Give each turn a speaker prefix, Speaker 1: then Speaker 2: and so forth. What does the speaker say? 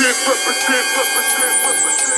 Speaker 1: represent, represent, represent, represent.